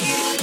Hey.